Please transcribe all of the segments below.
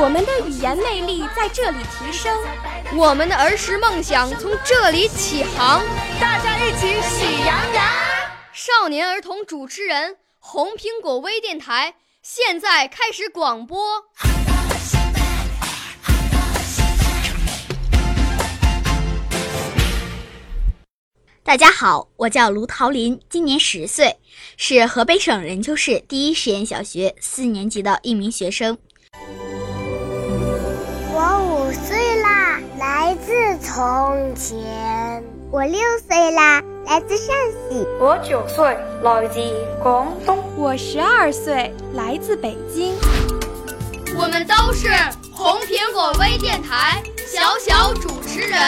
我们的语言魅力在这里提升，我们的儿时梦想从这里起航。大家一起喜羊羊。少年儿童主持人，红苹果微电台。现在开始广播。大家好，我叫卢桃林，今年十岁，是河北省任丘市第一实验小学四年级的一名学生。来自从前。我六岁啦，来自陕西。我九岁，来自广东。我十二岁，来自北京。我们都是红苹果微电台小小主持人。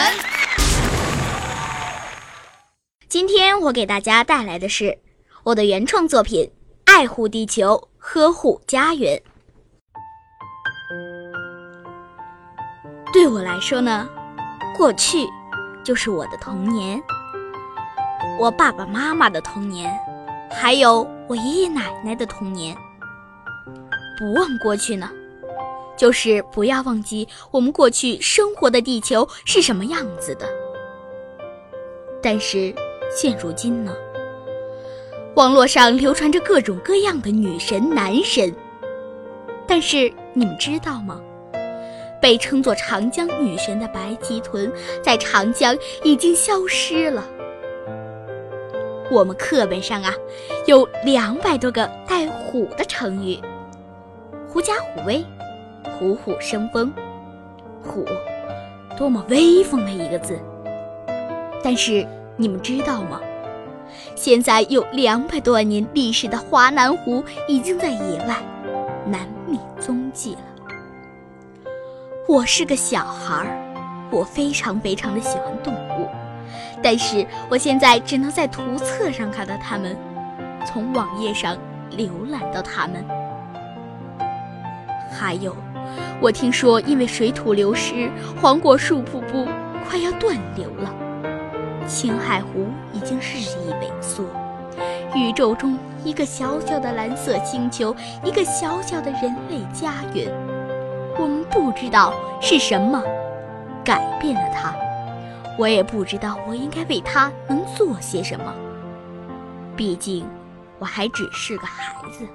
今天我给大家带来的是我的原创作品《爱护地球，呵护家园》。对我来说呢，过去。就是我的童年，我爸爸妈妈的童年，还有我爷爷奶奶的童年。不忘过去呢，就是不要忘记我们过去生活的地球是什么样子的。但是现如今呢，网络上流传着各种各样的女神男神，但是你们知道吗？被称作长江女神的白鳍豚，在长江已经消失了。我们课本上啊，有两百多个带“虎”的成语，“狐假虎威”，“虎虎生风”，“虎”，多么威风的一个字！但是你们知道吗？现在有两百多万年历史的华南虎已经在野外难觅踪迹了。我是个小孩儿，我非常非常的喜欢动物，但是我现在只能在图册上看到它们，从网页上浏览到它们。还有，我听说因为水土流失，黄果树瀑布快要断流了，青海湖已经日益萎缩，宇宙中一个小小的蓝色星球，一个小小的人类家园。我们不知道是什么改变了他，我也不知道我应该为他能做些什么。毕竟我还只是个孩子。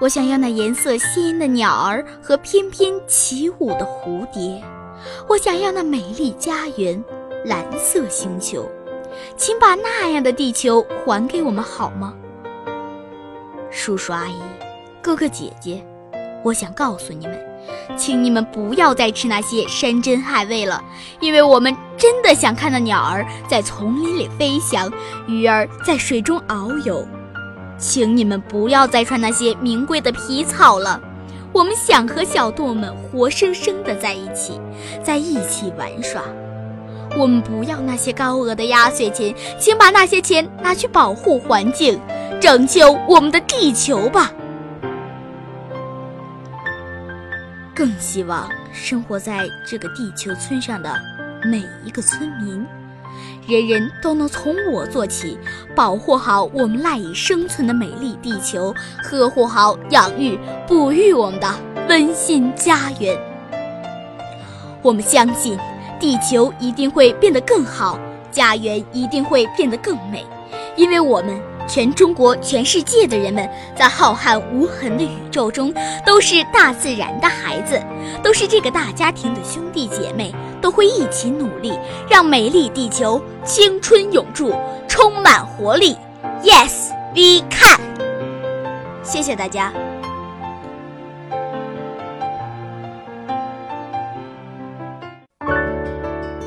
我想要那颜色鲜艳的鸟儿和翩翩起舞的蝴蝶，我想要那美丽家园、蓝色星球，请把那样的地球还给我们好吗？叔叔阿姨、哥哥姐姐。我想告诉你们，请你们不要再吃那些山珍海味了，因为我们真的想看到鸟儿在丛林里飞翔，鱼儿在水中遨游。请你们不要再穿那些名贵的皮草了，我们想和小动物们活生生的在一起，在一起玩耍。我们不要那些高额的压岁钱，请把那些钱拿去保护环境，拯救我们的地球吧。更希望生活在这个地球村上的每一个村民，人人都能从我做起，保护好我们赖以生存的美丽地球，呵护好、养育、哺育我们的温馨家园。我们相信，地球一定会变得更好，家园一定会变得更美，因为我们。全中国、全世界的人们，在浩瀚无痕的宇宙中，都是大自然的孩子，都是这个大家庭的兄弟姐妹，都会一起努力，让美丽地球青春永驻，充满活力。Yes, we can！谢谢大家。